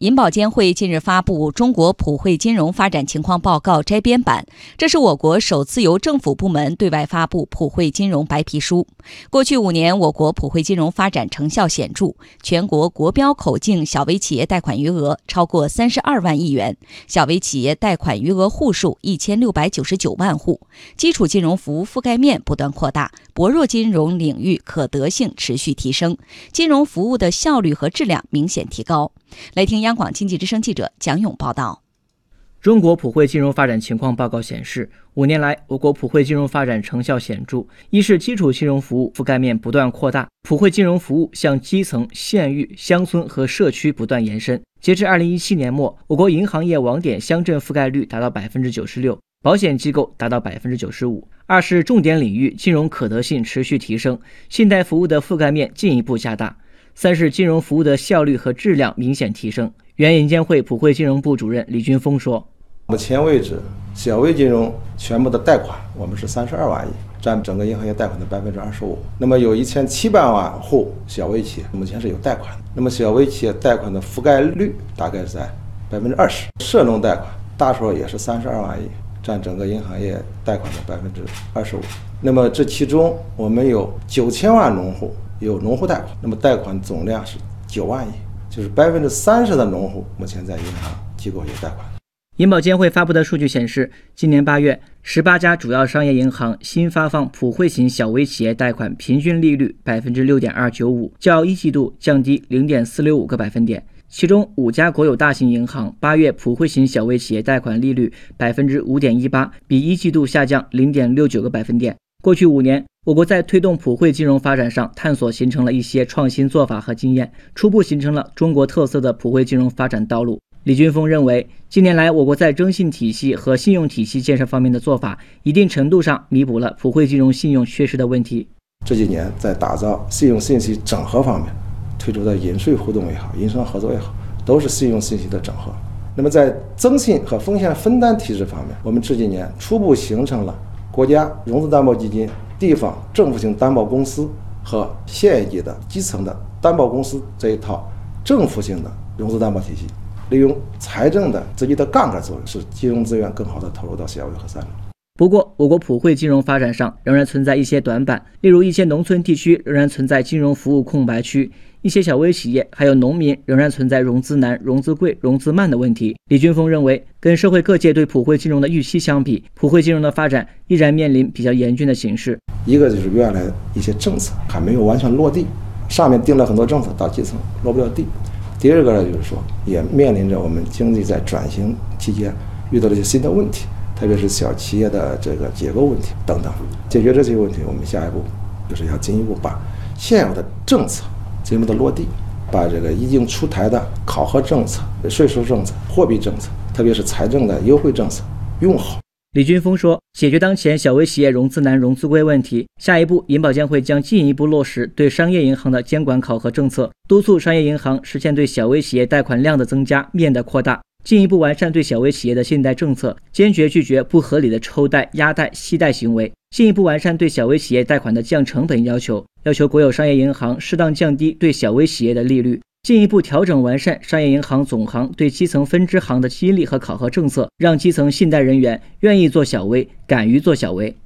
银保监会近日发布《中国普惠金融发展情况报告》摘编版，这是我国首次由政府部门对外发布普惠金融白皮书。过去五年，我国普惠金融发展成效显著，全国国标口径小微企业贷款余额超过三十二万亿元，小微企业贷款余额户数一千六百九十九万户，基础金融服务覆盖面不断扩大，薄弱金融领域可得性持续提升，金融服务的效率和质量明显提高。来听。央广经济之声记者蒋勇报道：中国普惠金融发展情况报告显示，五年来，我国普惠金融发展成效显著。一是基础金融服务覆盖面不断扩大，普惠金融服务向基层、县域、乡村和社区不断延伸。截至二零一七年末，我国银行业网点乡镇覆盖率达到百分之九十六，保险机构达到百分之九十五。二是重点领域金融可得性持续提升，信贷服务的覆盖面进一步加大。三是金融服务的效率和质量明显提升。原银监会普惠金融部主任李军峰说：“目前为止，小微金融全部的贷款我们是三十二万亿，占整个银行业贷款的百分之二十五。那么有一千七百万户小微企业目前是有贷款的，那么小微企业贷款的覆盖率大概是在百分之二十。涉农贷款大数也是三十二万亿，占整个银行业贷款的百分之二十五。那么这其中我们有九千万农户。”有农户贷款，那么贷款总量是九万亿，就是百分之三十的农户目前在银行机构有贷款。银保监会发布的数据显示，今年八月，十八家主要商业银行新发放普惠型小微企业贷款平均利率百分之六点二九五，较一季度降低零点四六五个百分点。其中，五家国有大型银行八月普惠型小微企业贷款利率百分之五点一八，比一季度下降零点六九个百分点。过去五年，我国在推动普惠金融发展上探索形成了一些创新做法和经验，初步形成了中国特色的普惠金融发展道路。李军峰认为，近年来我国在征信体系和信用体系建设方面的做法，一定程度上弥补了普惠金融信用缺失的问题。这几年在打造信用信息整合方面，推出的银税互动也好，银商合作也好，都是信用信息的整合。那么在征信和风险分担体制方面，我们这几年初步形成了。国家融资担保基金、地方政府性担保公司和县一级的基层的担保公司这一套政府性的融资担保体系，利用财政的自己的杠杆作用，使金融资源更好的投入到小微和三农。不过，我国普惠金融发展上仍然存在一些短板，例如一些农村地区仍然存在金融服务空白区，一些小微企业还有农民仍然存在融资难、融资贵、融资慢的问题。李军峰认为，跟社会各界对普惠金融的预期相比，普惠金融的发展依然面临比较严峻的形势。一个就是原来一些政策还没有完全落地，上面定了很多政策，到基层落不了地；第二个呢，就是说也面临着我们经济在转型期间遇到了一些新的问题。特别是小企业的这个结构问题等等，解决这些问题，我们下一步就是要进一步把现有的政策进一步的落地，把这个已经出台的考核政策、税收政策、货币政策，特别是财政的优惠政策用好。李军峰说，解决当前小微企业融资难、融资贵问题，下一步银保监会将进一步落实对商业银行的监管考核政策，督促商业银行实现对小微企业贷款量的增加、面的扩大。进一步完善对小微企业的信贷政策，坚决拒绝不合理的抽贷、压贷、息贷行为；进一步完善对小微企业贷款的降成本要求，要求国有商业银行适当降低对小微企业的利率；进一步调整完善商业银行总行对基层分支行的激励和考核政策，让基层信贷人员愿意做小微，敢于做小微。